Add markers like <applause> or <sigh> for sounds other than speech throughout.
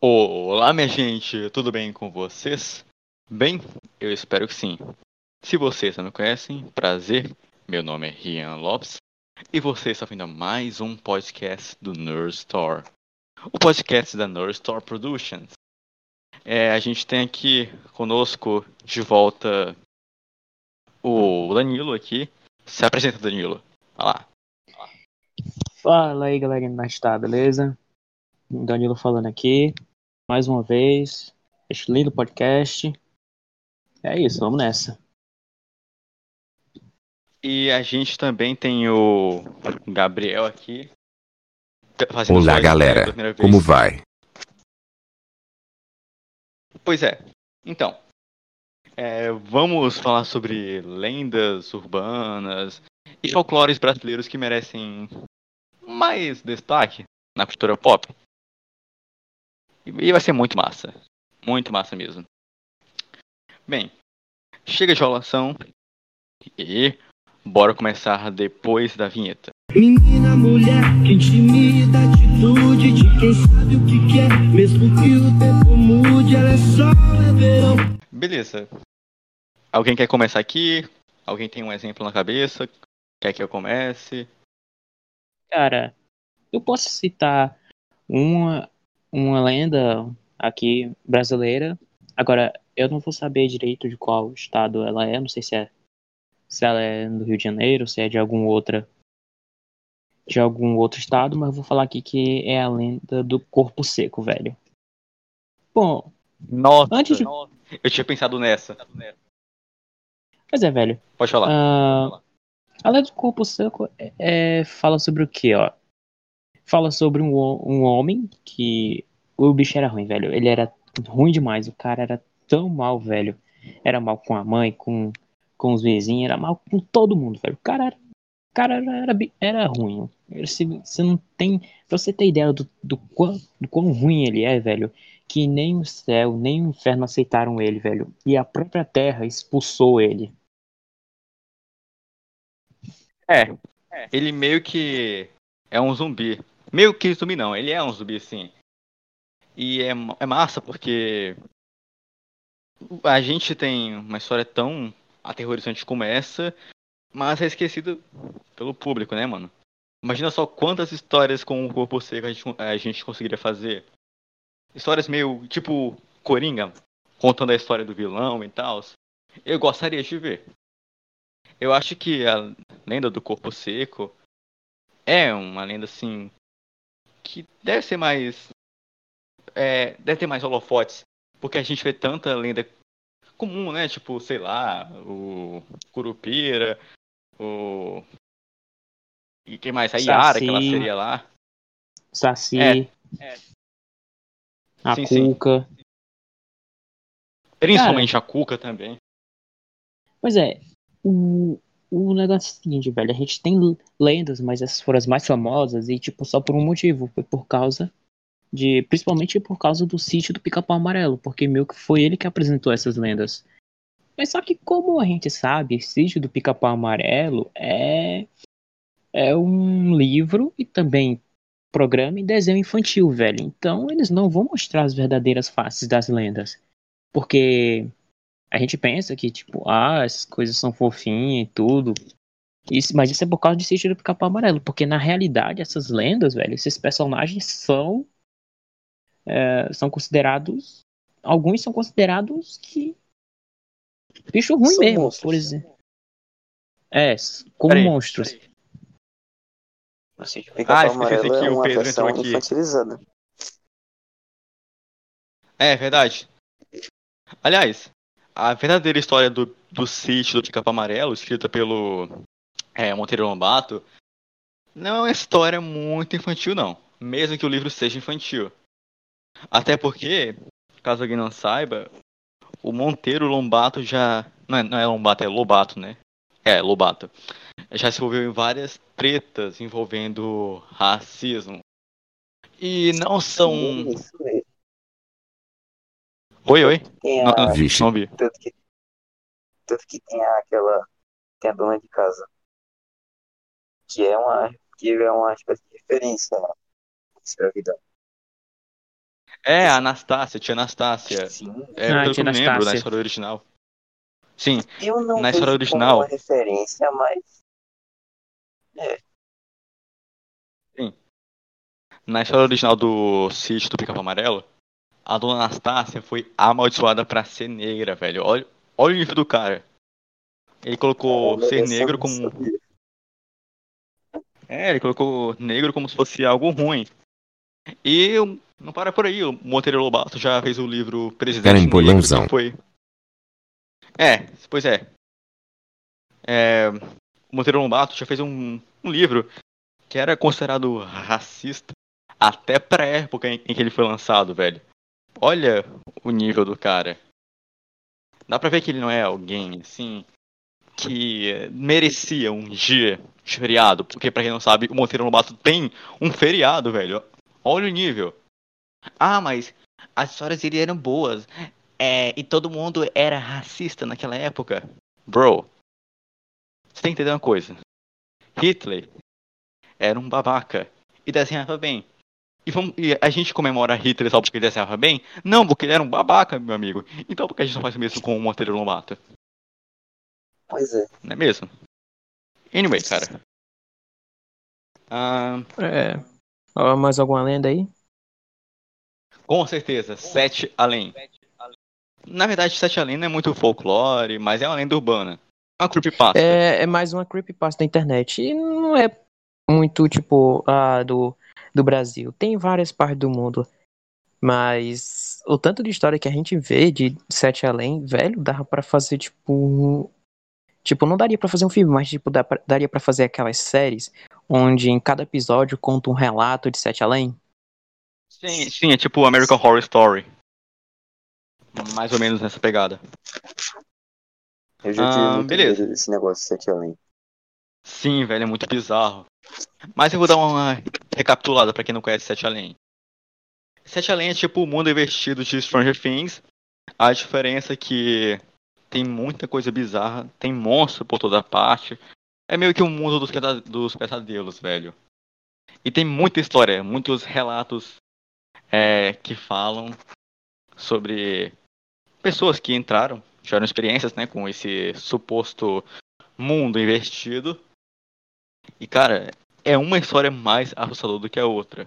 Olá, minha gente, tudo bem com vocês? Bem, eu espero que sim. Se vocês não me conhecem, prazer, meu nome é Rian Lopes e você está ouvindo mais um podcast do Nerd Store, o podcast da Nerd Store Productions. É, a gente tem aqui conosco de volta o Danilo aqui. Se apresenta, Danilo. Olha lá. Fala aí, galera, como está, beleza? Danilo falando aqui, mais uma vez, este lindo podcast. É isso, vamos nessa. E a gente também tem o Gabriel aqui. fazendo Olá, sua galera. Como vai? Pois é. Então, é, vamos falar sobre lendas urbanas e folclores brasileiros que merecem mais destaque na cultura pop. E vai ser muito massa. Muito massa mesmo. Bem, chega de enrolação e bora começar depois da vinheta. Menina, mulher, quem te imita, atitude de quem sabe o que quer. Mesmo que o tempo mude, ela é só verão. Beleza. Alguém quer começar aqui? Alguém tem um exemplo na cabeça? Quer que eu comece? Cara, eu posso citar uma, uma lenda aqui brasileira. Agora, eu não vou saber direito de qual estado ela é, não sei se é se ela é do Rio de Janeiro, se é de algum outra de algum outro estado, mas vou falar aqui que é a lenda do corpo seco, velho. Bom, Nossa! Antes de- Eu tinha pensado nessa. mas é, velho. Pode falar. Ah, a lenda do corpo seco é, é- fala sobre o quê, ó? Fala sobre um, um homem que o bicho era ruim, velho. Ele era ruim demais. O cara era tão mal, velho. Era mal com a mãe, com, com os vizinhos, era mal com todo mundo, velho. O cara era, o cara era, era, era ruim. Você não tem. Pra você ter ideia do, do, quão, do quão ruim ele é, velho, que nem o céu, nem o inferno aceitaram ele, velho. E a própria terra expulsou ele. É. Ele meio que é um zumbi. Meio que zumbi não, ele é um zumbi sim. E é, é massa porque a gente tem uma história tão aterrorizante como essa, mas é esquecida pelo público, né, mano? Imagina só quantas histórias com o corpo seco a gente, a gente conseguiria fazer. Histórias meio tipo Coringa, contando a história do vilão e tal. Eu gostaria de ver. Eu acho que a lenda do corpo seco é uma lenda assim que deve ser mais é, deve ter mais holofotes porque a gente vê tanta lenda comum né? Tipo sei lá o curupira o e quem mais? A Yara que ela seria lá. Saci, É, é. a Sim, sim. Cuca. principalmente a Cuca também. Pois é, o, o negócio é seguinte, velho, a gente tem lendas, mas essas foram as mais famosas e, tipo, só por um motivo, foi por causa de, principalmente por causa do sítio do Pica-Pau Amarelo, porque meio que foi ele que apresentou essas lendas. Mas só que, como a gente sabe, Sítio do Pica-Pau Amarelo é, é um livro e também programa e desenho infantil, velho. Então, eles não vão mostrar as verdadeiras faces das lendas. Porque a gente pensa que, tipo, ah, essas coisas são fofinhas e tudo. Isso, mas isso é por causa de Sítio do Pica-Pau Amarelo. Porque, na realidade, essas lendas, velho, esses personagens são... é, são considerados... Alguns são considerados que... Bicho ruim São mesmo, monstros. por exemplo. É, como Peraí, monstros. peraí. O sítio Ah, esqueci que é o Pedro entrou aqui. infantilizada. É verdade. Aliás, a verdadeira história do, do sítio do Pica-Pau Amarelo, escrita pelo é, Monteiro Lobato, não é uma história muito infantil, não. Mesmo que o livro seja infantil. Até porque, caso alguém não saiba, o Monteiro Lombato já. Não é, não é Lombato, é Lobato, né? É, Lobato. Já se envolveu em várias tretas envolvendo racismo. E não são. Isso. Oi, oi. Tem Não, a, Vixe. não vi. tanto, que, tanto que tem aquela. Tem a dona de casa. Que é uma, que é uma espécie de referência escravidão. É, a Anastácia, tia Anastácia. Sim. É, Ah, pelo que tia eu me lembro, na Anastácia. história original. Sim, Eu não Na história como original- uma referência, mas na história original do sítio do Pica-Pau Amarelo, a dona Anastácia foi amaldiçoada pra ser negra, velho. Olha, olha o nível do cara. Ele colocou Olha, ser negro como. sabia. É, ele colocou negro como se fosse algo ruim. E não para por aí, o Monteiro Lobato já fez o livro Presidente Negro, empolhãozão. que foi. É, pois é. é. O Monteiro Lobato já fez um, um livro que era considerado racista até pra época em, em que ele foi lançado, velho. Olha o nível do cara. Dá pra ver que ele não é alguém, assim, que merecia um dia de feriado. Porque, pra quem não sabe, o Monteiro Lobato tem um feriado, velho. Olha o nível. Ah, mas as histórias dele eram boas. É, e todo mundo era racista naquela época. Bro, você tem que entender uma coisa. Hitler era um babaca e desenhava bem. E, vamos- e a gente comemora Hitler só porque ele desenhava bem? Não, porque ele era um babaca, meu amigo. Então por que a gente não faz o mesmo com o Monteiro Lobato? Pois é. Não é mesmo? Anyway, cara. Ah, É. Mais alguma lenda aí? com certeza, Sete Além. Na verdade, Sete Além não é muito folclore, mas é uma lenda urbana. É uma creepypasta. É, é mais uma creepypasta da internet. E não é muito, tipo, a do, do Brasil. Tem várias partes do mundo. Mas o tanto de história que a gente vê de Sete Além, velho, dava pra fazer, tipo. um- Tipo, não daria pra fazer um filme, mas, tipo, dá pra- daria pra fazer aquelas séries onde em cada episódio conta um relato de Sete Além. Sim, sim, é tipo American Horror Story. Mais ou menos nessa pegada. Eu já tive Ah, muito beleza. desse negócio de sete além. Sim, velho, é muito bizarro. Mas eu vou dar uma recapitulada pra quem não conhece Sete Além. Sete Além é tipo o mundo invertido de Stranger Things. A diferença é que tem muita coisa bizarra, tem monstro por toda parte. É meio que um mundo dos, dos pesadelos, velho. E tem muita história, muitos relatos é, que falam sobre pessoas que entraram, tiveram experiências né, com esse suposto mundo invertido. E cara, é uma história mais assustadora do que a outra.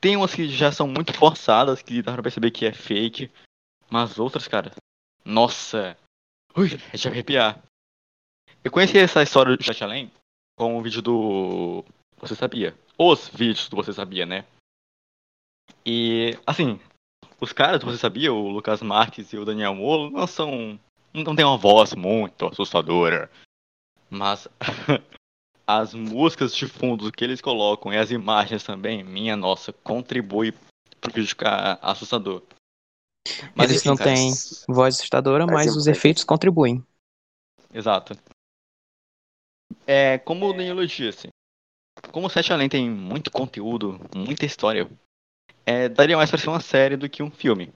Tem umas que já são muito forçadas, que dá pra perceber que é fake. Mas outras, cara, nossa. Ui, é de arrepiar. Eu conheci essa história do Chat Além com um vídeo do Você Sabia. Os vídeos do Você Sabia, né? E, assim, os caras do Você Sabia, o Lucas Marques e o Daniel Molo, não são. não tem uma voz muito assustadora. Mas <laughs> as músicas de fundo que eles colocam e as imagens também, minha nossa, contribui pro vídeo ficar assustador. Mas Eles enfim, não têm voz assustadora, Mas mas os efeitos contribuem. Exato. É, como o Danilo disse, como o Sete Além tem muito conteúdo, muita história, é, daria mais pra ser uma série do que um filme.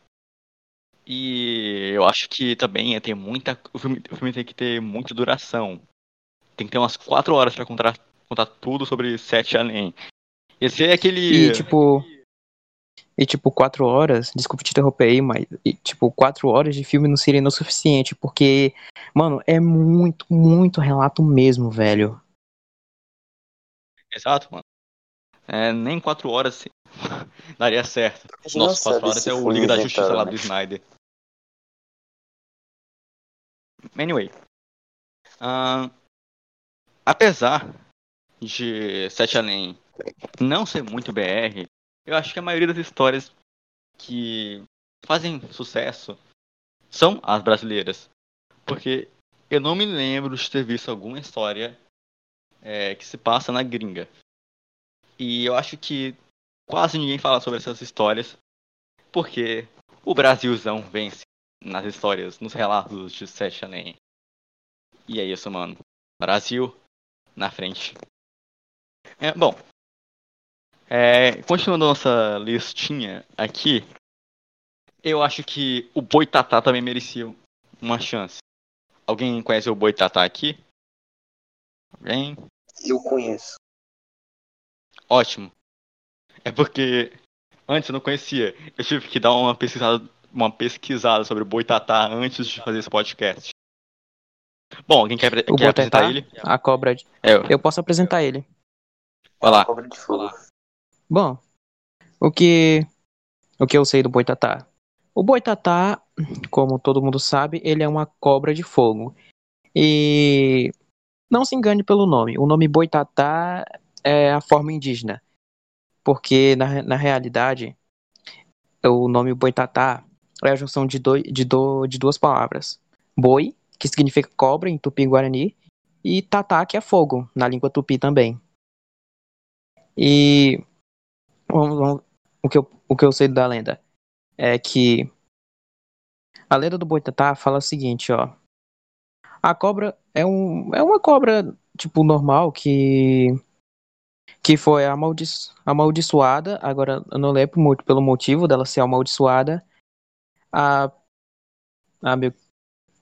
E eu acho que também é ter muita. O filme, o filme tem que ter muita duração. Tem que ter umas quatro horas pra contar, contar tudo sobre Sete Além. Esse é aquele. E tipo. E tipo, quatro horas, desculpa te interromper aí, mas e, tipo, quatro horas de filme não seria o suficiente, porque, mano, é muito, muito relato mesmo, velho. Exato, mano. É, nem quatro horas se- <laughs> daria certo. Nossa, quatro horas é o Liga da Justiça lá né? do Snyder. Anyway. ahn, apesar de Sete Além não ser muito BR, eu acho que a maioria das histórias que fazem sucesso são as brasileiras. Porque eu não me lembro de ter visto alguma história é, que se passa na gringa. E eu acho que quase ninguém fala sobre essas histórias, porque o Brasilzão vence nas histórias, nos relatos de Sete Além. E é isso, mano. Brasil na frente. É, bom, é, continuando nossa listinha aqui, eu acho que o Boitatá também merecia uma chance. Alguém conhece o Boitatá aqui? Alguém? Eu conheço. Ótimo. É porque antes eu não conhecia. Eu tive que dar uma pesquisada, uma pesquisada sobre o Boitatá antes de fazer esse podcast. Bom, quem quer, O quer apresentar ele? a cobra. de- É, eu. Eu posso apresentar ele. Vai lá. Cobra de fogo. Bom, o que o que eu sei do boitatá? O boitatá, como todo mundo sabe, ele é uma cobra de fogo. E não se engane pelo nome. O nome boitatá é a forma indígena. Porque na, na realidade, o nome boitatá é a junção de, doi- de, do- de duas palavras. Boi, que significa cobra em tupi-guarani, e tatá, que é fogo, na língua tupi também. E vamos- vamos- o, que eu, o que eu sei da lenda é que a lenda do Boitatá fala o seguinte, ó. A cobra é, um, é uma cobra, tipo, normal, que que foi amaldiço, amaldiçoada, agora eu não lembro muito pelo motivo dela ser amaldiçoada, a, a meu,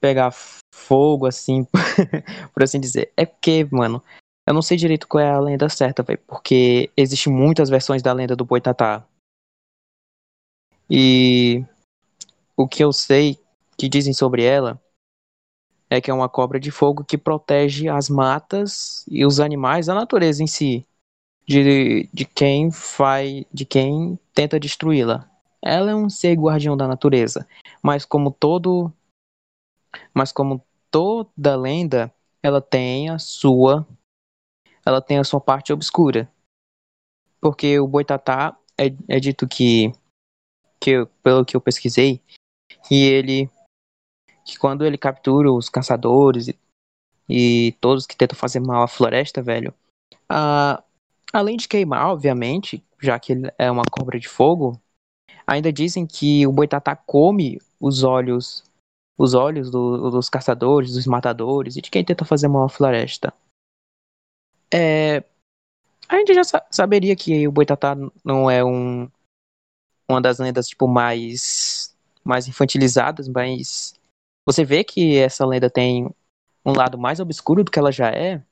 pegar fogo, assim, <laughs> por assim dizer. É porque, mano, eu não sei direito qual é a lenda certa, velho, porque existem muitas versões da lenda do Boitatá. E o que eu sei que dizem sobre ela é que é uma cobra de fogo que protege as matas e os animais, a natureza em si, de, de quem faz, de quem tenta destruí-la. Ela é um ser guardião da natureza, mas como todo, mas como toda lenda, ela tem a sua, ela tem a sua parte obscura, porque o boitatá é, é dito que, que pelo que eu pesquisei, que ele, que quando ele captura os caçadores e, e todos que tentam fazer mal à floresta, velho, a, além de queimar, obviamente, já que ele é uma cobra de fogo, ainda dizem que o boitatá come os olhos, os olhos do- dos caçadores, dos matadores e de quem tenta fazer à floresta. É, a gente já sa- saberia que o boitatá não é um, uma das lendas tipo mais mais infantilizadas, mas você vê que essa lenda tem um lado mais obscuro do que ela já é,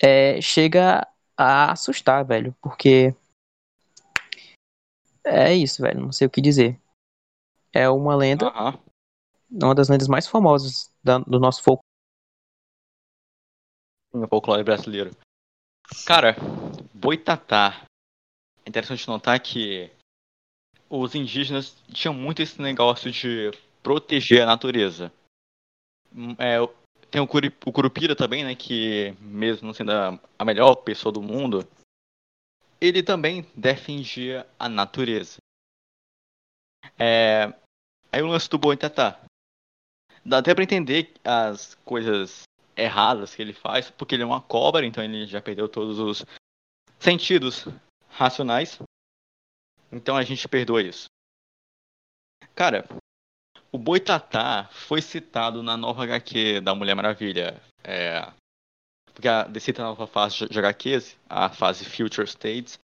é chega a assustar, velho, porque é isso, velho, não sei o que dizer. É uma lenda, Aham. Uma das lendas mais famosas da- do nosso folk. No folclore brasileiro. Cara, Boitatá. É interessante notar que os indígenas tinham muito esse negócio de proteger a natureza. Hum, é, tem o, Curupira também, né? Que mesmo não sendo a, a melhor pessoa do mundo, ele também defendia a natureza. É, aí o lance do Boitatá. Dá até pra entender as coisas erradas que ele faz, porque ele é uma cobra, então ele já perdeu todos os sentidos racionais. Então a gente perdoa isso. Cara, o Boitatá foi citado na nova HQ da Mulher Maravilha. É, porque a DC tá nova fase de HQs, a fase Future States.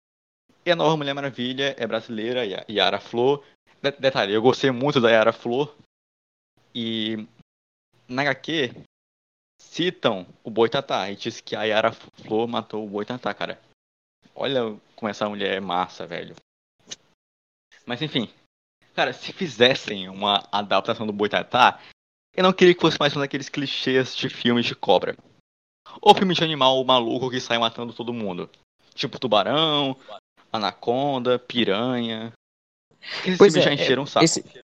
E a nova Mulher Maravilha é brasileira, Ya- Yara Flor. De- detalhe, eu gostei muito da Yara Flor. E na HQ citam o Boitatá e diz que a Yara Flor matou o Boitatá, cara. Olha como essa mulher é massa, velho. Mas enfim, cara, se fizessem uma adaptação do Boitatá, eu não queria que fosse mais um daqueles clichês de filmes de cobra. Ou filme de animal maluco que sai matando todo mundo. Tipo tubarão, anaconda, piranha. Esses Pois filmes é, já encheram o saco. Esse-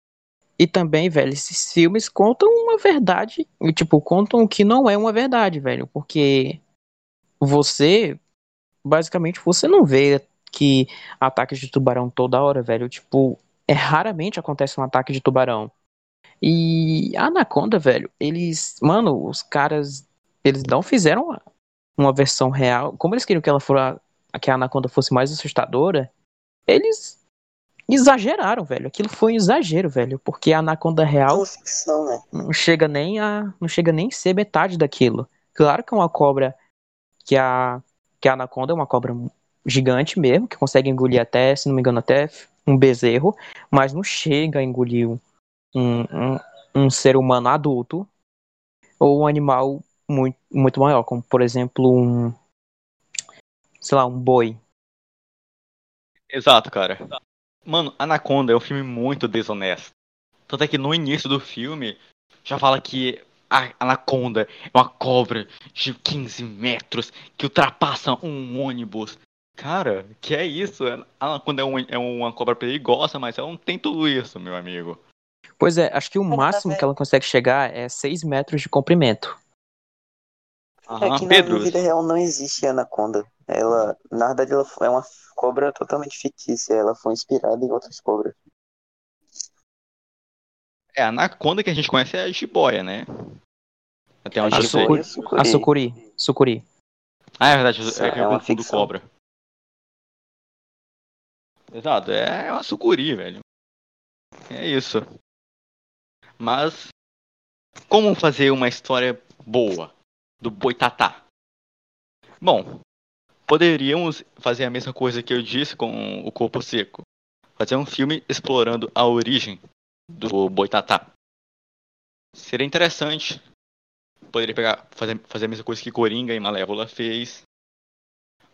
E também, velho, esses filmes contam uma verdade, tipo, contam o que não é uma verdade, velho, porque você, basicamente, você não vê que ataques de tubarão toda hora, velho, tipo, é raramente acontece um ataque de tubarão. E a Anaconda, velho, eles, mano, os caras, eles não fizeram uma, uma versão real, como eles queriam que ela fosse, que a Anaconda fosse mais assustadora, eles exageraram, velho. Aquilo foi um exagero, velho, porque a Anaconda real ficção, né? não chega nem a não chega nem a ser metade daquilo. Claro que é uma cobra que a que a anaconda é uma cobra gigante mesmo, que consegue engolir até, se não me engano, até um bezerro, mas não chega a engolir um, um, um ser humano adulto ou um animal muito, muito maior, como por exemplo um sei lá, um boi. Exato, cara. Mano, Anaconda é um filme muito desonesto. Tanto é que no início do filme já fala que a Anaconda é uma cobra de 15 metros que ultrapassa um ônibus. Cara, que é isso? A Anaconda é, um- é uma cobra perigosa, mas ela não tem tudo isso, meu amigo. Pois é, acho que o máximo é- que ela consegue chegar é 6 metros de comprimento. É Aham, que na Pedro, vida real não existe anaconda. Ela, na verdade, ela é uma cobra totalmente fictícia. Ela foi inspirada em outras cobras. é a Anaconda que a gente conhece é a jiboia, né? Até onde A eu sei. sucuri. sucuri. A sucuri. Sucuri. Ah, é verdade, Isso é que é eu uma confundo ficção. cobra. Exato, é uma sucuri, velho. É isso. Mas como fazer uma história boa do Boitatá? Bom, poderíamos fazer a mesma coisa que eu disse com o Corpo Seco. Fazer um filme explorando a origem do Boitatá. Seria interessante. Poderia pegar, fazer, fazer a mesma coisa que Coringa e Malévola fez.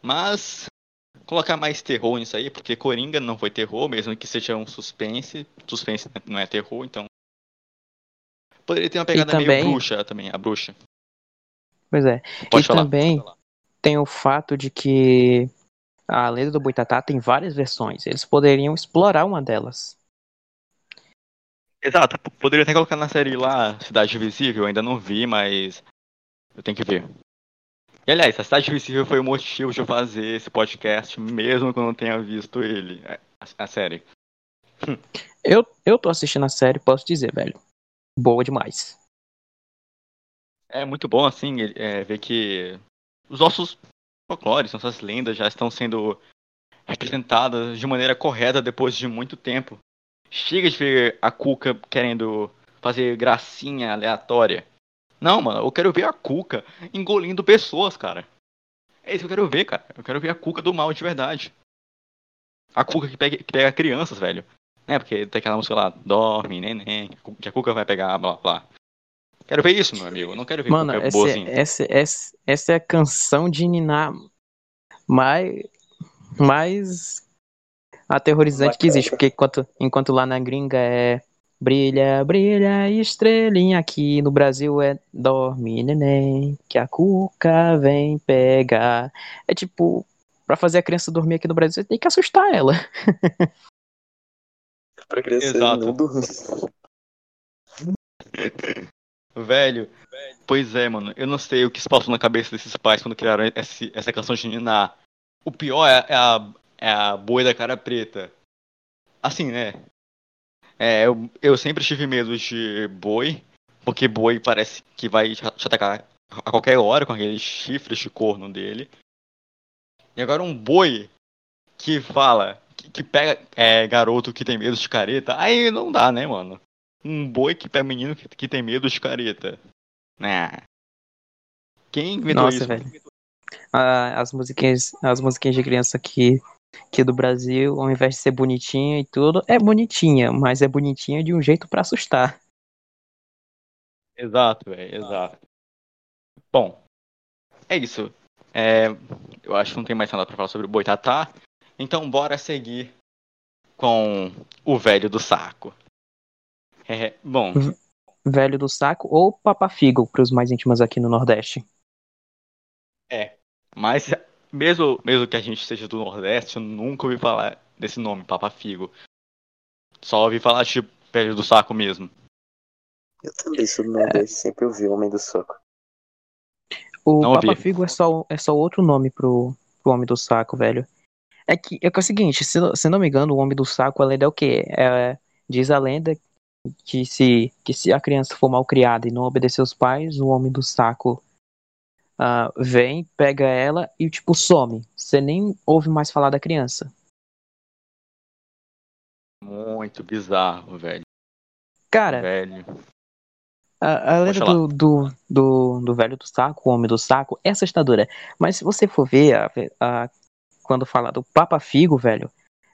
Mas colocar mais terror nisso aí, porque Coringa não foi terror, mesmo que seja um suspense. Suspense não é terror, então. Poderia ter uma pegada também- meio bruxa também, a bruxa. Pois é. Pode e falar. também tem o fato de que a lenda do Boitatá tem várias versões. Eles poderiam explorar uma delas. Exato, poderia até colocar na série lá, Cidade Invisível, eu ainda não vi, mas eu tenho que ver. E aliás, a Cidade Invisível foi o motivo de eu fazer esse podcast, mesmo que eu não tenha visto ele, a, a série. Eu, eu tô assistindo a série, posso dizer, velho. Boa demais. É muito bom, assim, é, ver que os nossos folclores, nossas lendas já estão sendo representadas de maneira correta depois de muito tempo. Chega de ver a Cuca querendo fazer gracinha aleatória. Não, mano, eu quero ver a Cuca engolindo pessoas, cara. É isso que eu quero ver, cara. Eu quero ver a Cuca do mal de verdade. A Cuca que pega, que pega crianças, velho. É, porque tem aquela música lá, dorme, neném, que a Cuca vai pegar, blá blá. Quero ver isso, meu amigo. Não quero ver Mano, Cuca essa, é, essa, essa, essa é a canção de Niná mais, mais aterrorizante que existe. Porque enquanto, enquanto lá na gringa é brilha, brilha, estrelinha, aqui no Brasil é dorme, neném, que a cuca vem pegar. É tipo, pra fazer a criança dormir aqui no Brasil, você tem que assustar ela. <laughs> Pra criança Exato. não dormir. <laughs> Velho, pois é, mano. Eu não sei o que se passou na cabeça desses pais quando criaram esse- essa canção de Niná. O pior é, é a, é a boi da cara preta. Assim, né? É, eu, eu sempre tive medo de boi, porque boi parece que vai te atacar a qualquer hora com aqueles chifres de corno dele. E agora um boi que fala, que, que pega é, garoto que tem medo de careta, aí não dá, né, mano? Um boi que pega menino que, que tem medo de careta. Né? Quem inventou Nossa, isso? velho. Ah, as musiquinhas, as musiquinhas de criança aqui, aqui do Brasil, ao invés de ser bonitinha e tudo, é bonitinha, mas é bonitinha de um jeito pra assustar. Exato, velho, exato. Bom, é isso. É, eu acho que não tem mais nada pra falar sobre o Boitatá. Então bora seguir com o velho do saco. É, bom, Velho do saco ou papafigo pros mais íntimos aqui no Nordeste. mas mesmo, mesmo que a gente seja do Nordeste, eu nunca ouvi falar desse nome, Papa Figo. Só ouvi falar de velho do saco mesmo. Eu também sou do Nordeste, sempre ouvi o Homem do Soco. O Não ouvi. papafigo é só, é só outro nome pro, pro Homem do Saco, velho. É que é, que é o seguinte, se, não- se não me engano, o Homem do Saco, a lenda é o quê? É, diz a lenda que se, que se a criança for mal criada e não obedecer os pais, o Homem do Saco ah, vem, pega ela e, tipo, some. Você nem ouve mais falar da criança. Muito bizarro, velho. Cara, Velho. A, a lenda falar. do, do, do, do velho do saco, o homem do saco, é assustadora. Mas se você for ver, a, a- quando fala do Papa Figo, velho,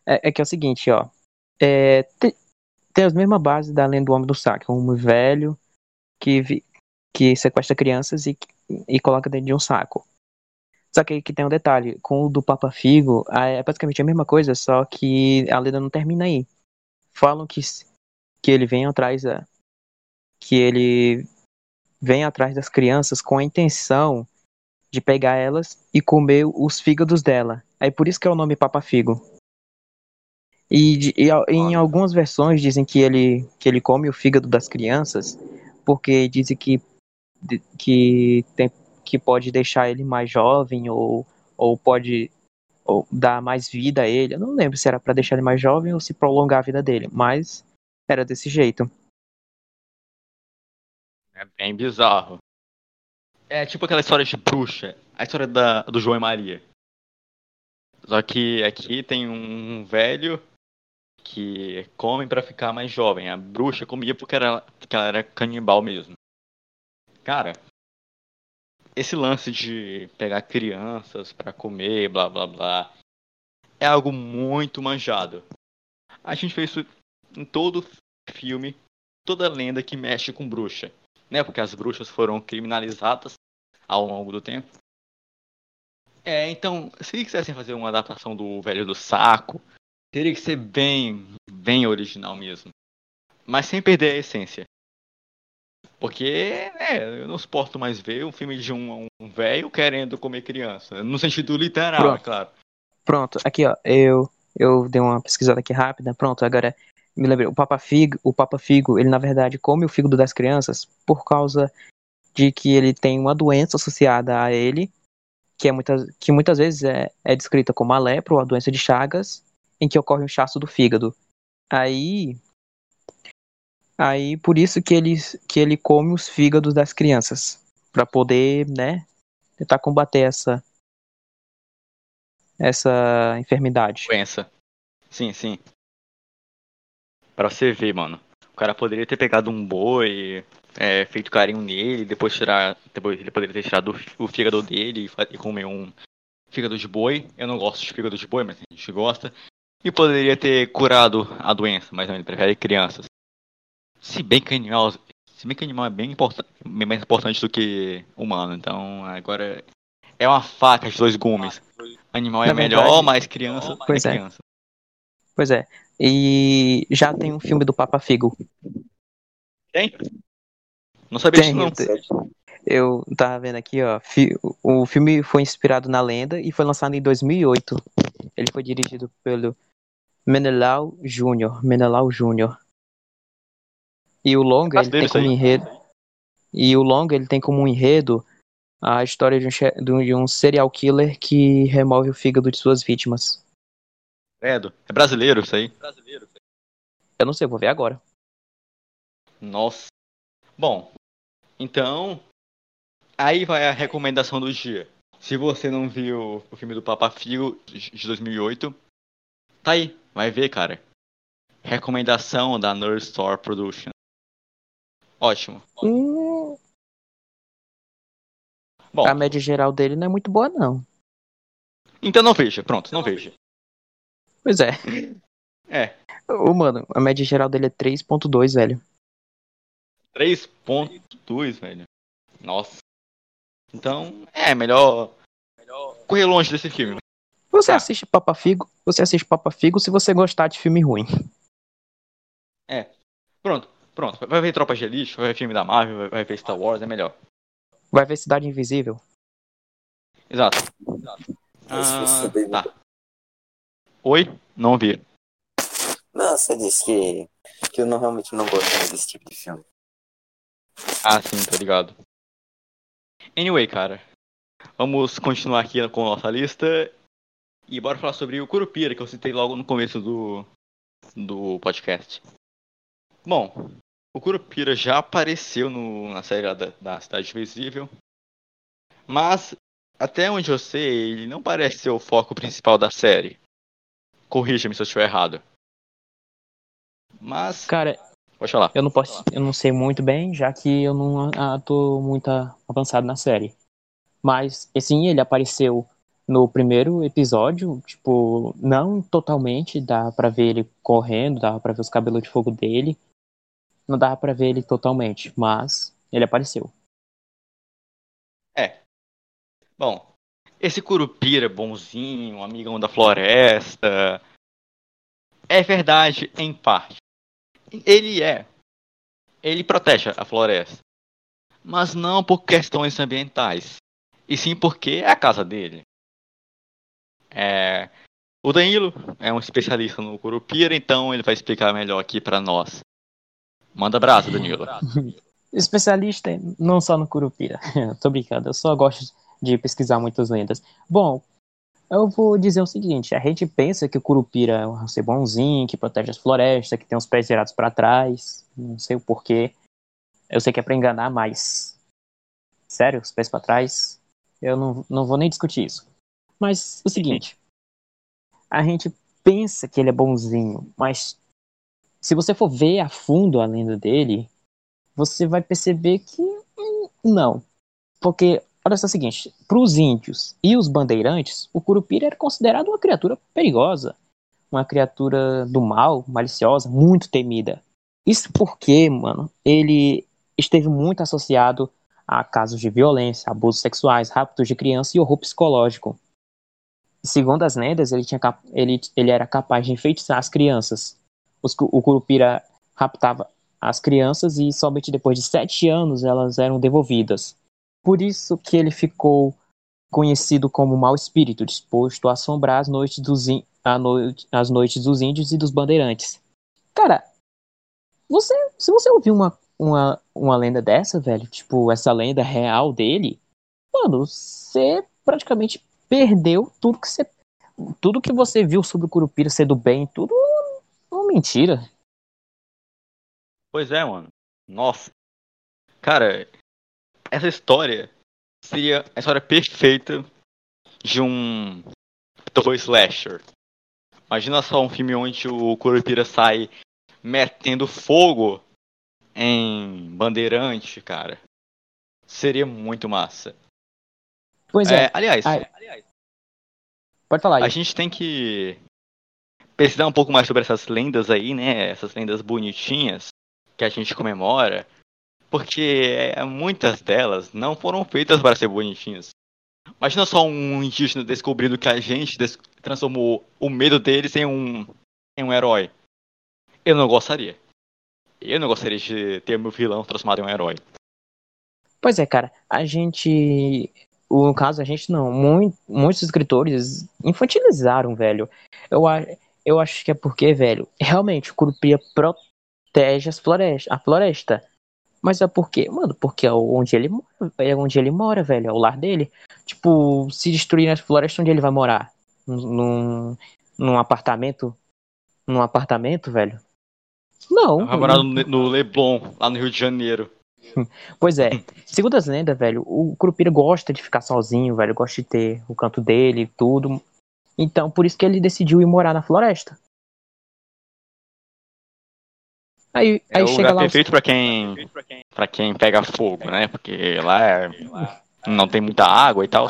é, é que é o seguinte, ó. É, te- tem as mesmas bases da lenda do homem do saco. Um homem velho que, vi- que sequestra crianças e, e coloca dentro de um saco. Só que aí que tem um detalhe, com o do Papa Figo, é basicamente a mesma coisa, só que a lenda não termina aí. Falam que, que ele vem atrás da, que ele vem atrás das crianças com a intenção de pegar elas e comer os fígados dela. Aí por isso que é o nome Papa Figo. E, de- e em algumas versões dizem que ele, que ele come o fígado das crianças porque dizem que, que, tem, que pode deixar ele mais jovem ou, ou pode ou dar mais vida a ele. Eu não lembro se era pra deixar ele mais jovem ou se prolongar a vida dele, mas era desse jeito. É bem bizarro. É tipo aquela história de bruxa. A história da, do João e Maria. Só que aqui tem um velho que come pra ficar mais jovem. A bruxa comia porque, era, porque ela era canibal mesmo. Cara, esse lance de pegar crianças pra comer, blá blá blá, é algo muito manjado. A gente fez isso em todo filme, toda lenda que mexe com bruxa né? Porque as bruxas foram criminalizadas ao longo do tempo. É, então, se quisessem fazer uma adaptação do Velho do Saco, teria que ser bem, bem original mesmo. Mas sem perder a essência. Porque, né, eu não suporto mais ver um filme de um, um velho querendo comer criança. No sentido literal, Pronto. é claro. Pronto, aqui ó, eu eu dei uma pesquisada aqui rápida. Pronto, agora me lembrei, o Papa Figo, o Papa Figo, ele na verdade come o fígado das crianças por causa de que ele tem uma doença associada a ele, que é muitas que muitas vezes é, é descrita como a lepra ou a doença de Chagas, em que ocorre um inchaço do fígado. Aí aí por isso que ele que ele come os fígados das crianças, para poder, né, tentar combater essa essa enfermidade. Doença. Sim, sim. Pra você ver, mano. O cara poderia ter pegado um boi, é, feito carinho nele, depois tirar. Depois ele poderia ter tirado o fí- o fígado dele e e comer um fígado de boi. Eu não gosto de fígado de boi, mas a gente gosta. E poderia ter curado a doença, mas não, ele prefere crianças. Se bem que animal. Se bem que animal é bem importante, mais importante do que humano, então agora é uma faca de dois gumes. Animal é Na melhor, verdade- mas criança Pois é é. criança. Pois é. E já tem um filme do Papa Figo. Tem? Não sabia Tem, disso não. eu Eu tava vendo aqui, ó. O filme foi inspirado na lenda e foi lançado em 2008. Ele foi dirigido pelo Menelau Júnior. Menelau Júnior. E o longa ele tem brasileiro como aí. enredo. E o longa ele tem como enredo a história de um, de um- serial killer que remove o fígado de suas vítimas. Credo. É brasileiro isso aí? Eu não sei, vou ver agora. Nossa. Bom, então. Aí vai a recomendação do dia. Se você não viu o filme do Papa Figo de 2008, tá aí, vai ver, cara. Recomendação da Nerd Store Production. Ótimo. Hum, Bom, a média geral dele não é muito boa, não. então não veja. Pronto, não veja. Pois é. <laughs> É, Ô, mano, a média geral dele é 3.2, velho. 3.2, velho. Nossa. Então, é melhor correr longe desse filme. Você Tá. assiste Papa Figo, você assiste Papa Figo se você gostar de filme ruim. Pronto, pronto. Vai ver Tropa de Elite, vai ver filme da Marvel, vai- ver Star Wars, é melhor. Vai ver Cidade Invisível. Exato. Ah, tá. Oi? Não vi. Não, você disse que, que eu não, realmente não gosto desse tipo de filme. Ah, sim, tô ligado. Anyway, cara. Vamos continuar aqui com a nossa lista. E bora falar sobre o Curupira, que eu citei logo no começo do, do podcast. Bom, o Curupira já apareceu no, na série da, da Cidade Invisível. Mas, até onde eu sei, ele não parece ser o foco principal da série. Corrija-me se eu estiver errado. Mas, Cara, pode falar. eu não posso, eu não sei muito bem, já que eu não tô muito avançado na série. Mas, sim, ele apareceu no primeiro episódio, tipo, não totalmente, dá pra ver ele correndo, dá pra ver os cabelos de fogo dele. Não dá pra ver ele totalmente, mas ele apareceu. É. Bom, esse Curupira bonzinho, amigão da floresta. É verdade em parte. Ele é. Ele protege a floresta. Mas não por questões ambientais. E sim porque é a casa dele. É, o Danilo é um especialista no Curupira, então ele vai explicar melhor aqui para nós. Manda abraço, Danilo. <laughs> Especialista não só no Curupira. <laughs> Tô brincando, eu só gosto de pesquisar muitas lendas. Bom, eu vou dizer o seguinte: a gente pensa que o Curupira é um ser bonzinho, que protege as florestas, que tem os pés virados para trás. Não sei o porquê. Eu sei que é pra enganar, mas. Sério, os pés para trás? Eu não, não vou nem discutir isso. Mas o seguinte: a gente pensa que ele é bonzinho, mas se você for ver a fundo a lenda dele, você vai perceber que hum, não. Porque, olha só o seguinte: para os índios e os bandeirantes, o Curupira era considerado uma criatura perigosa, uma criatura do mal, maliciosa, muito temida. Isso porque, mano, ele esteve muito associado a casos de violência, abusos sexuais, raptos de criança e horror psicológico. Segundo as lendas, ele, tinha, ele, ele era capaz de enfeitiçar as crianças. Os, o Curupira raptava as crianças e somente depois de sete anos elas eram devolvidas. Por isso que ele ficou conhecido como mau espírito, disposto a assombrar as noites dos, noite, as noites dos índios e dos bandeirantes. Cara, você, se você ouvir uma, uma, uma lenda dessa, velho, tipo, essa lenda real dele, mano, você praticamente perdeu tudo que você. Tudo que você viu sobre o Curupira ser do bem, tudo uma mentira. Pois é, mano. Nossa. Cara, essa história seria a história perfeita de um terror slasher. Imagina só um filme onde o Curupira sai metendo fogo em Bandeirante, cara. Seria muito massa. Pois é. é aliás, Ai. pode falar aí. a gente tem que pesquisar um pouco mais sobre essas lendas aí, né? Essas lendas bonitinhas que a gente comemora. Porque muitas delas não foram feitas para ser bonitinhas. Imagina só um indígena descobrindo que a gente transformou o medo deles em um, em um herói. Eu não gostaria. Eu não gostaria de ter meu vilão transformado em um herói. Pois é, cara. A gente. No caso, a gente não. Muito, muitos escritores infantilizaram, velho. Eu, eu acho que é porque, velho, realmente o Curupira protege as florestas, a floresta. Mas é porque, mano, porque é onde ele é onde ele mora, velho, é o lar dele. Tipo, se destruir as florestas, onde ele vai morar? Num, num apartamento? Num apartamento, velho? Não. Vai morar no, no Leblon, lá no Rio de Janeiro. Pois é. Segundo as lendas, velho, o Curupira gosta de ficar sozinho, velho, gosta de ter o canto dele e tudo. Então, por isso que ele decidiu ir morar na floresta. Aí, É aí o chega lugar lá. os- perfeito pra quem, pra quem pega fogo, né? Porque lá é- não tem muita água e tal.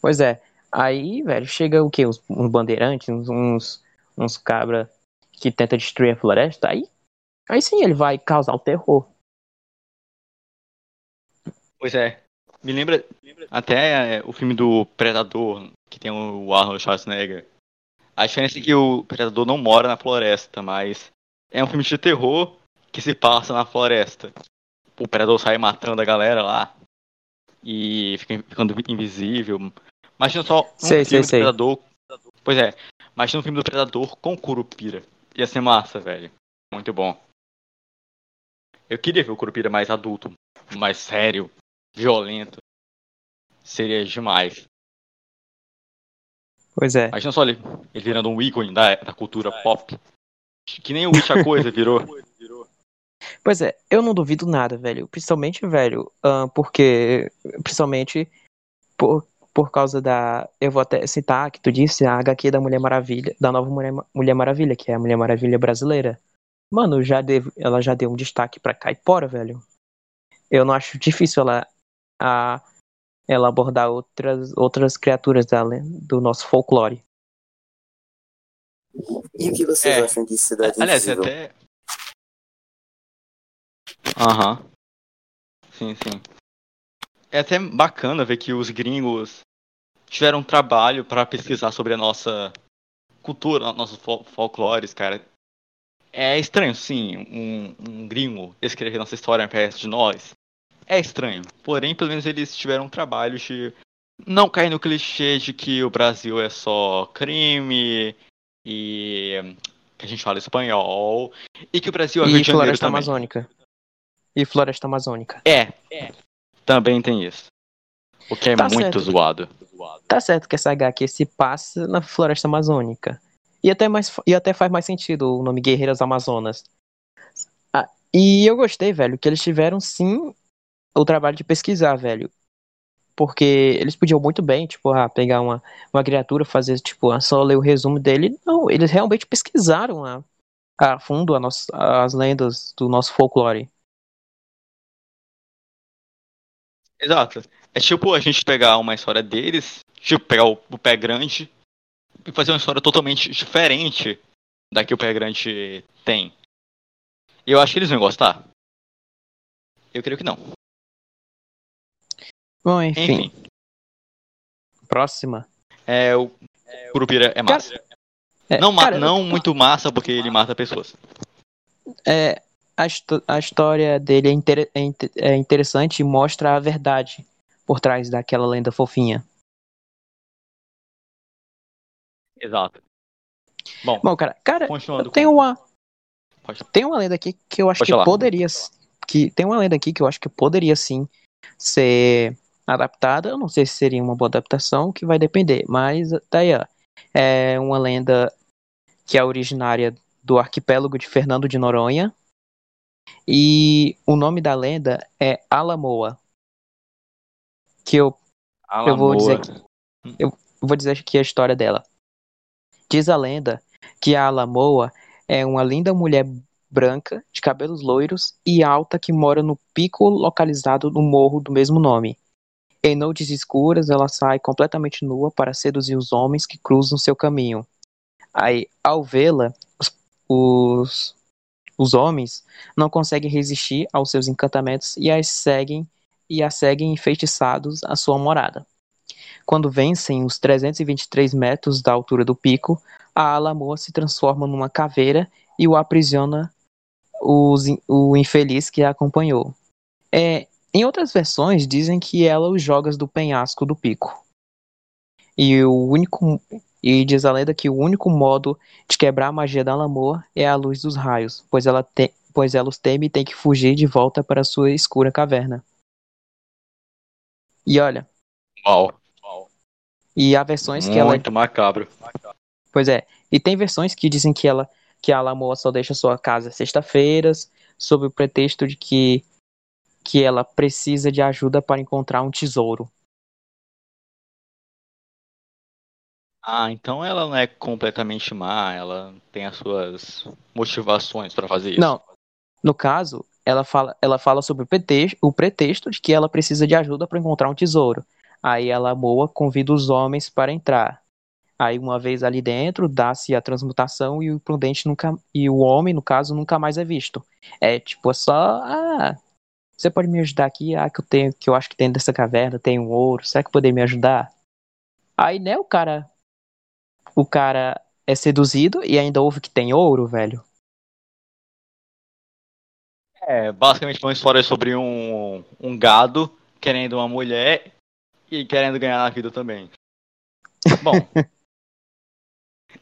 Pois é. Aí, velho, chega o quê? Uns, uns bandeirantes, uns, uns cabra que tenta destruir a floresta. Aí, aí sim ele vai causar o terror. Pois é. Me lembra até é, o filme do Predador, que tem o Arnold Schwarzenegger. A diferença é que o Predador não mora na floresta, mas é um filme de terror que se passa na floresta. O Predador sai matando a galera lá e fica ficando invisível. Imagina só um Sei, sei, filme do sei. Predador. Pois é, imagina um filme do Predador com Curupira. Ia ser massa, velho. Muito bom. Eu queria ver o Curupira mais adulto, mais sério, violento. Seria demais. Pois é. Imagina só ele, ele virando um ícone da, da cultura pop. Que nem o Witch a coisa virou. <laughs> Pois é, eu não duvido nada, velho. Principalmente, velho, porque. Principalmente por, por causa da. Eu vou até citar que tu disse a HQ da Mulher Maravilha, da nova Mulher, Mulher Maravilha, que é a Mulher Maravilha brasileira. Mano, já deve, ela já deu um destaque pra Caipora, velho. Eu não acho difícil ela, a, ela abordar outras, outras criaturas da, do nosso folclore. E o que vocês É. acham de Cidade Aliás, Invisível? até. Aham. Sim, sim. é até bacana ver que os gringos tiveram um trabalho para pesquisar sobre a nossa cultura, nossos fol folclores, cara. É estranho, sim, um, um gringo escrever nossa história perto de nós. É estranho. Porém, pelo menos eles tiveram um trabalho de não cair no clichê de que o Brasil é só crime e que a gente fala espanhol e que o Brasil é Rio E de Janeiro floresta também. amazônica. E floresta amazônica. É, também tem isso. O que é Tá muito certo. zoado. Tá certo que essa HQ se passa na floresta amazônica. E até, mais, e até faz mais sentido o nome Guerreiras Amazonas. Ah, e eu gostei, velho, que eles tiveram sim o trabalho de pesquisar, velho. Porque eles podiam muito bem, tipo, ah, pegar uma, uma criatura, fazer, tipo, ah, só ler o resumo dele. Não, eles realmente pesquisaram a, a fundo a as lendas do nosso folclore. Exato. É tipo a gente pegar uma história deles, tipo, pegar o, o pé grande e fazer uma história totalmente diferente da que o pé grande tem. E eu acho que eles vão gostar. Eu creio que não. Bom, enfim, Enfim, próxima. é, o Curupira é massa. É, não ma- cara, não muito massa porque ele mata pessoas. é, a, a história dele é, inter- é inte- é interessante e mostra a verdade por trás daquela lenda fofinha. Exato. Bom, Bom, cara, cara, tem com- uma Pode- tem uma lenda aqui que eu acho Pode que falar. poderia que tem uma lenda aqui que eu acho que poderia sim ser adaptada. Eu não sei se seria uma boa adaptação, que vai depender, mas tá aí, ó. É uma lenda que é originária do arquipélago de Fernando de Noronha. E o nome da lenda é Alamoa. Que eu eu vou dizer Alamoa. eu vou dizer aqui a história dela. Diz a lenda que a Alamoa é uma linda mulher branca, de cabelos loiros e alta que mora no pico localizado no morro do mesmo nome. Em noites escuras, ela sai completamente nua para seduzir os homens que cruzam seu caminho. Aí, ao vê-la, os, os, homens não conseguem resistir aos seus encantamentos e as seguem e a seguem enfeitiçados à sua morada. Quando vencem os 323 metros da altura do pico, a Alamoa se transforma numa caveira e o aprisiona os, o infeliz que a acompanhou. É, em outras versões, dizem que ela os joga do penhasco do pico. E o único e diz a lenda que o único modo de quebrar a magia da Alamoa é a luz dos raios, pois ela, te, pois ela os teme e tem que fugir de volta para sua escura caverna. E olha, Uau. E há versões que ela Muito macabro. Pois é. E tem versões que dizem que ela que a Lamoa só deixa sua casa sexta-feiras, sob o pretexto de que que ela precisa de ajuda para encontrar um tesouro. Ah, então ela não é completamente má, ela tem as suas motivações pra fazer isso. Não. No caso, ela fala, ela fala sobre o pretexto, o pretexto de que ela precisa de ajuda para encontrar um tesouro. Aí a Lamoa convida os homens para entrar. Aí uma vez ali dentro, dá-se a transmutação e o prudente nunca e o homem, no caso, nunca mais é visto. É tipo é só, ah, você pode me ajudar aqui? Ah, que eu tenho, que eu acho que tem dessa caverna, tem um ouro. Será que poderia me ajudar? Aí, né, o cara o cara é seduzido e ainda ouve que tem ouro, velho. É, basicamente uma história sobre um, um gado querendo uma mulher e querendo ganhar na vida também. <laughs> Bom,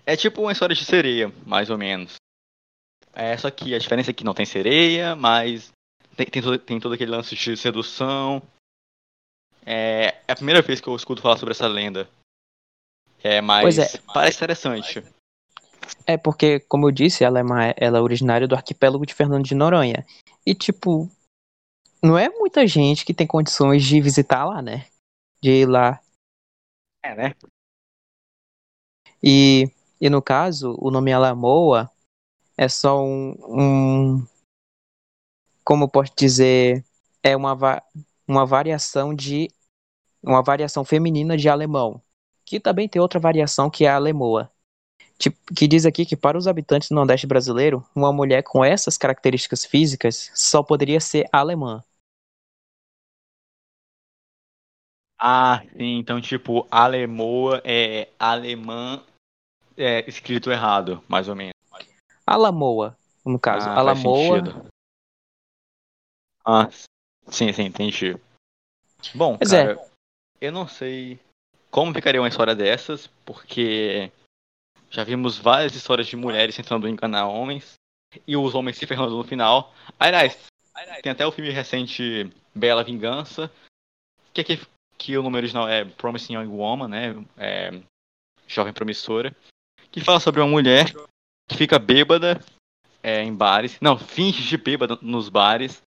é tipo uma história de sereia, mais ou menos. É, só que a diferença é que não tem sereia, mas tem, tem, todo, tem todo aquele lance de sedução. É, é a primeira vez que eu escuto falar sobre essa lenda. É, mas Pois é. parece interessante. É porque, como eu disse, ela é, uma, ela é originária do arquipélago de Fernando de Noronha. E, tipo, não é muita gente que tem condições de visitar lá, né? De ir lá. É, né? E, e no caso, o nome Alamoa é só um, um. Como posso dizer? É uma, va- uma variação de. Uma variação feminina de alemão. Que também tem outra variação que é a Alemoa. Tipo, que diz aqui que para os habitantes do Nordeste brasileiro, uma mulher com essas características físicas só poderia ser alemã. Ah, sim, então tipo, Alemoa é alemã é, escrito errado, mais ou menos. Alamoa, no caso. Ah, Alamoa. Ah, sim, sim, entendi. Bom, Pois é. cara, eu não sei como ficaria uma história dessas, porque já vimos várias histórias de mulheres tentando enganar homens e os homens se ferrando no final. Aliás, tem até o filme recente Bela Vingança, que aqui que o nome original é Promising Young Woman, né? É, jovem promissora, que fala sobre uma mulher que fica bêbada é, em bares, não, finge de bêbada nos bares,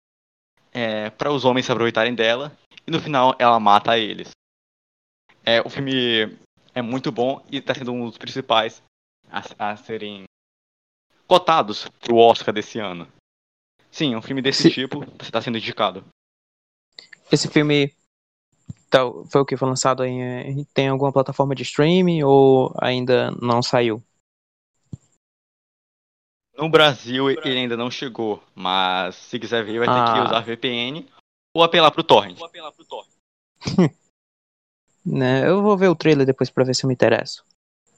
é, para os homens se aproveitarem dela e no final ela mata eles. É, o filme é muito bom e está sendo um dos principais a, a serem cotados pro Oscar desse ano. Sim, um filme desse Se- tipo está sendo indicado. Esse filme tá- foi o que foi lançado em. Tem alguma plataforma de streaming ou ainda não saiu? No Brasil ele ainda não chegou, mas se quiser ver vai ter que Ah. usar VPN ou apelar pro torrent. <laughs> Né? Eu vou ver o trailer depois pra ver se eu me interesso.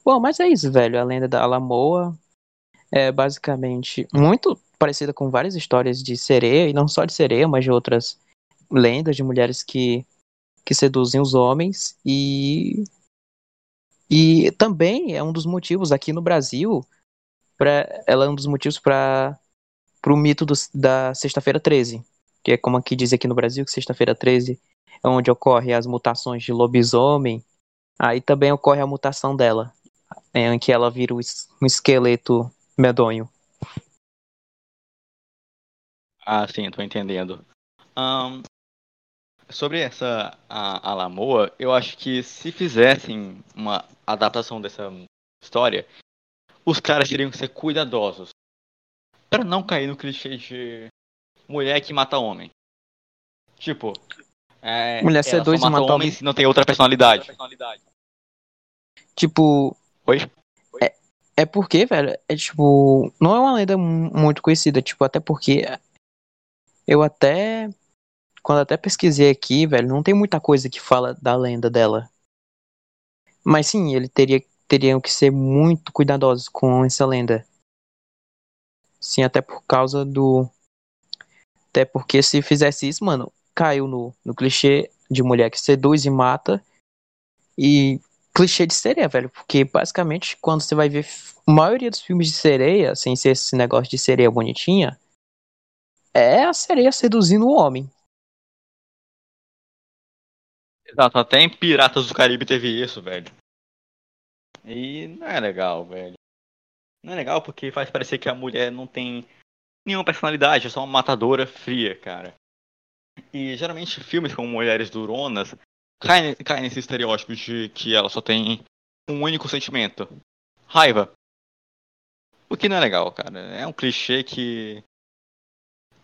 Bom, mas é isso, velho. A lenda da Alamoa é basicamente muito parecida com várias histórias de sereia, e não só de sereia, mas de outras lendas de mulheres que, que seduzem os homens. E, e também é um dos motivos aqui no Brasil, pra, ela é um dos motivos para o mito do- da Sexta-feira 13. Que é como aqui diz aqui no Brasil, que Sexta-feira 13 é onde ocorrem as mutações de lobisomem. Aí também ocorre a mutação dela, em que ela vira um es- um esqueleto medonho. Ah, sim, tô entendendo. Ahn, sobre essa a, a Lamoa, eu acho que se fizessem uma adaptação dessa história, os caras teriam que ser cuidadosos. Pra não cair no clichê de mulher que mata homem. Tipo, é, Mulher só e mata mata homens e não tem outra personalidade. Tipo, Oi? é porque, velho, é tipo, não é uma lenda mu- muito conhecida, tipo, até porque eu até quando até pesquisei aqui, velho, não tem muita coisa que fala da lenda dela. Mas sim, ele teria teriam que ser muito cuidadosos com essa lenda. Sim, até por causa do até porque se fizesse isso, mano, caiu no, no clichê de mulher que seduz e mata e clichê de sereia, velho, porque basicamente quando você vai ver a maioria dos filmes de sereia, sem ser esse negócio de sereia bonitinha, é a sereia seduzindo o homem. Exato, até em Piratas do Caribe teve isso, velho. E não é legal, velho. Não é legal porque faz parecer que a mulher não tem nenhuma personalidade, é só uma matadora fria, cara. E geralmente filmes com mulheres duronas caem, caem nesse estereótipo de que ela só tem um único sentimento: raiva. O que não é legal, cara. É um clichê que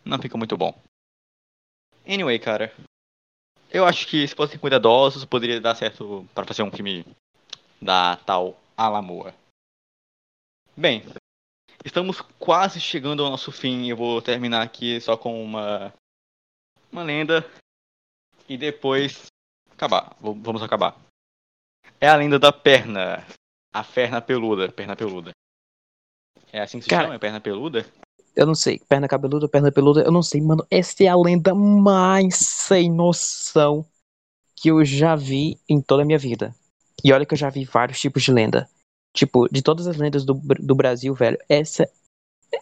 não fica muito bom. Anyway, cara. Eu acho que se fossem cuidadosos, poderia dar certo para fazer um filme da tal Alamoa. Bem, estamos quase chegando ao nosso fim. Eu vou terminar aqui só com uma uma lenda e depois acabar. V- Vamos acabar. É a lenda da perna, a perna peluda, perna peluda. É assim que se Cara, chama, é perna peluda? Eu não sei, perna cabeluda, perna peluda, eu não sei, mano. Essa é a lenda mais sem noção que eu já vi em toda a minha vida. E olha que eu já vi vários tipos de lenda. Tipo, de todas as lendas do, do Brasil, velho, essa.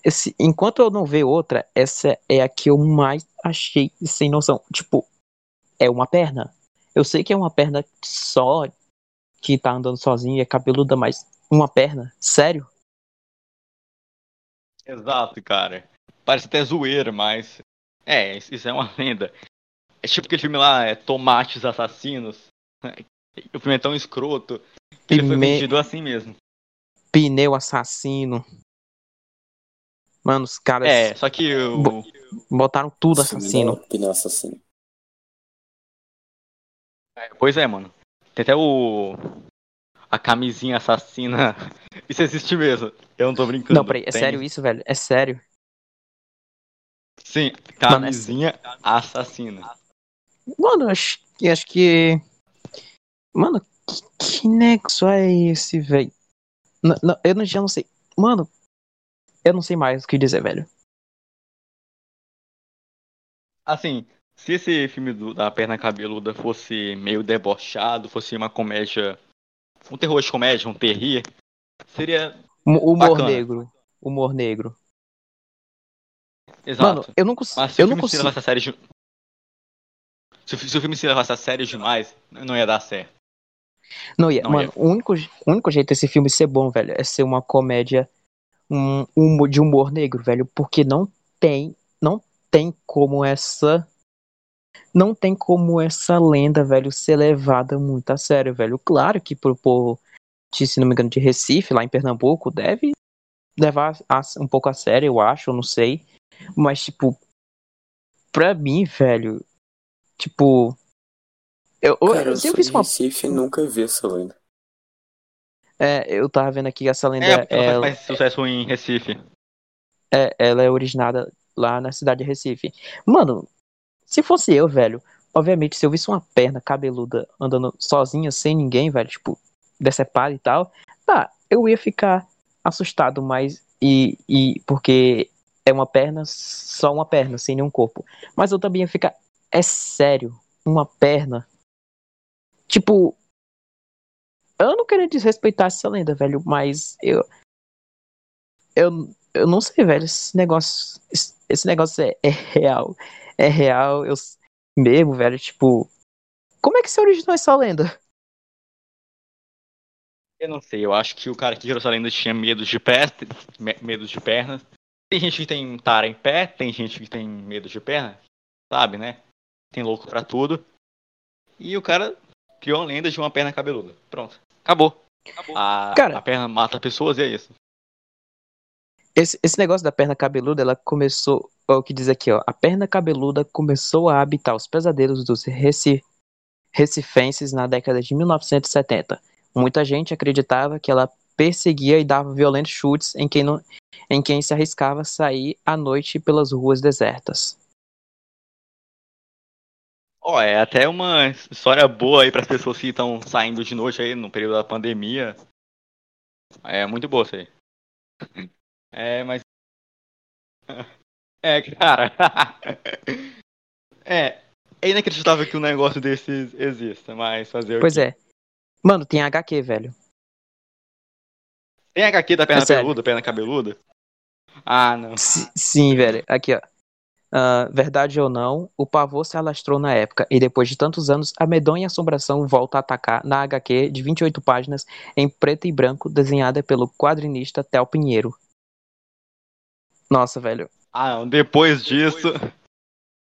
Esse, enquanto eu não ver outra, essa é a que eu mais achei sem noção. Tipo, é uma perna. Eu sei que é uma perna só que tá andando sozinha, é cabeluda, mas uma perna? Sério? Exato, cara. Parece até zoeira, mas. É, isso é uma <laughs> lenda. É tipo aquele filme lá, é Tomates Assassinos. <laughs> O filme é tão escroto que ele foi Pime- vendido assim mesmo. Pneu assassino. Mano, os caras É, só que o. Bo- botaram tudo assassino. Pneu assassino. É, pois é, mano. Tem até o. A camisinha assassina. <laughs> Isso existe mesmo. Eu não tô brincando. Não, peraí, é Tem- sério isso, velho? É sério? Sim, Mano, é camisinha assassina. Mano, acho que acho que Mano, que, que negócio é esse, velho? Eu não- já não sei. Mano, eu não sei mais o que dizer, velho. Assim, se esse filme do- da perna cabeluda fosse meio debochado, fosse uma comédia. Um terror de comédia, um terrir, seria. Hu- Humor Bacana. negro. Humor negro. Exato. Mano, eu não consigo. Mas se Eu o filme se consigo. levasse a sério. de- Se, o filme se levasse a sério demais, não ia dar certo. Não ia. Não Mano, ia. o único, o único jeito desse filme ser bom, velho, é ser uma comédia um, humor- de humor negro, velho. Porque não tem. Não tem como essa. Não tem como essa lenda, velho, ser levada muito a sério, velho. Claro que pro povo, de, se não me engano, de Recife, lá em Pernambuco, deve levar a- um pouco a sério, eu acho, eu não sei. Mas, tipo, pra mim, velho, tipo. Eu, eu- Cara, eu se eu sou fiz uma. Recife e nunca vi essa lenda. É, eu tava vendo aqui essa lenda. É, ela faz sucesso em Recife. é, ela é originada lá na cidade de Recife. Mano, se fosse eu, velho, obviamente, se eu visse uma perna cabeluda andando sozinha, sem ninguém, velho, tipo, decepada e tal, tá, eu ia ficar assustado, mas. E, e porque é uma perna, só uma perna, sem nenhum corpo. Mas eu também ia ficar. É sério, uma perna. Tipo. Eu não queria desrespeitar essa lenda, velho, mas eu. Eu, eu não sei, velho. Esse negócio. Esse, esse negócio é, é real. É real. Eu s- mesmo, velho. Tipo. Como é que se originou essa lenda? Eu não sei, eu acho que o cara que criou essa lenda tinha medo de me- medo de pernas. Tem gente que tem tara em pé, tem gente que tem medo de perna, sabe, né? Tem louco pra tudo. E o cara criou a lenda de uma perna cabeluda. Pronto. Acabou. A, Cara- a perna mata pessoas e é isso. Esse, esse negócio da perna cabeluda, ela começou. ó, O que diz aqui, ó. A perna cabeluda começou a habitar os pesadelos dos reci, recifenses na década de 1970. Muita gente acreditava que ela perseguia e dava violentos chutes em quem, não, em quem se arriscava a sair à noite pelas ruas desertas. Ó, é até uma história boa aí para as pessoas que estão saindo de noite aí no período da pandemia. É muito boa isso aí. É, mas. <laughs> É, cara. <laughs> É. É inacreditável que um negócio desses exista, mas fazer Pois é. Mano, tem HQ, velho. Tem HQ da perna É peluda, perna cabeluda? Ah, não. Si- Sim, velho. Aqui, ó. Ah, verdade ou não, o pavor se alastrou na época, e depois de tantos anos, a medonha assombração volta a atacar na HQ de 28 páginas, em preto e branco, desenhada pelo quadrinista Tel Pinheiro. Nossa, velho. Ah. Depois disso.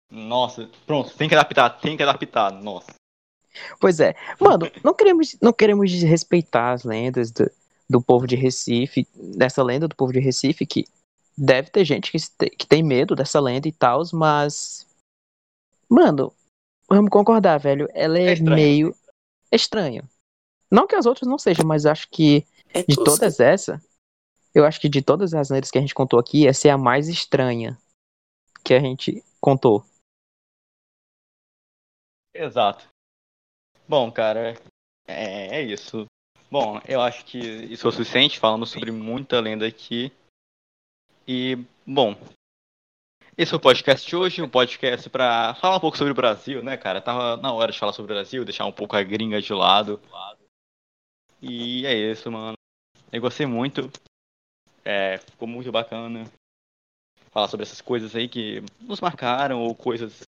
Nossa, pronto, tem que adaptar, tem que adaptar, nossa. Pois é. Mano, não queremos, não queremos desrespeitar as lendas do, do povo de Recife, dessa lenda do povo de Recife, que deve ter gente que, que tem medo dessa lenda e tal, mas. Mano, vamos concordar, velho. Ela é, É estranho. meio estranha. Não que as outras não sejam, mas acho que É de tosca. todas essas, eu acho que de todas as lendas que a gente contou aqui, essa é a mais estranha que a gente contou. Exato. Bom, cara, é, é isso. Bom, eu acho que isso é o suficiente. Falamos sobre muita lenda aqui. E, bom, esse é o podcast de hoje. Um podcast pra falar um pouco sobre o Brasil, né, cara? Tava na hora de falar sobre o Brasil, deixar um pouco a gringa de lado. E é isso, mano. Eu gostei muito. É, ficou muito bacana falar sobre essas coisas aí que nos marcaram ou coisas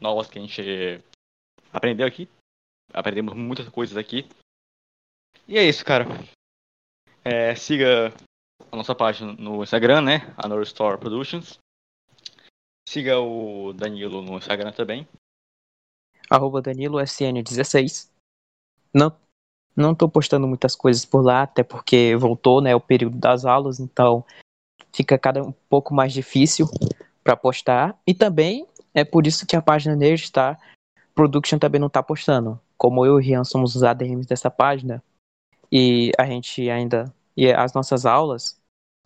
novas que a gente aprendeu aqui. Aprendemos muitas coisas aqui. E é isso, cara. É, siga a nossa página no Instagram, né? A Store Productions. Siga o Danilo no Instagram também. arroba DaniloSN16. Não, não tô postando muitas coisas por lá, até porque voltou, né, o período das aulas, então fica cada um pouco mais difícil para postar. E também é por isso que a página Nerd Star Production também não tá postando. Como eu e o Rian somos os ADMs dessa página, e a gente ainda. E as nossas aulas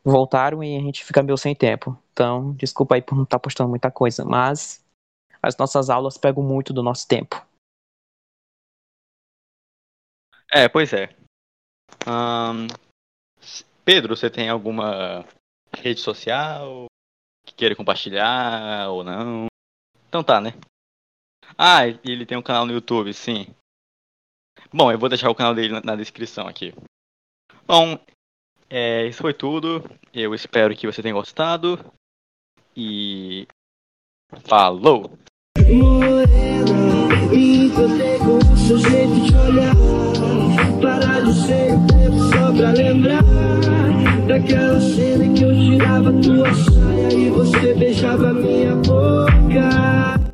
voltaram e a gente fica meio sem tempo. Então, desculpa aí por não estar postando muita coisa, mas as nossas aulas pegam muito do nosso tempo. É, pois é. Ahn, Pedro, você tem alguma rede social que queira compartilhar ou não? Então tá, né? Ah, ele tem um canal no YouTube, sim. Bom, eu vou deixar o canal dele na, descrição aqui. Bom, é, isso foi tudo. Eu espero que você tenha gostado. E. Falou! Morena. Parar de ser o tempo só pra lembrar daquela cena que eu tirava tua saia e você beijava minha boca.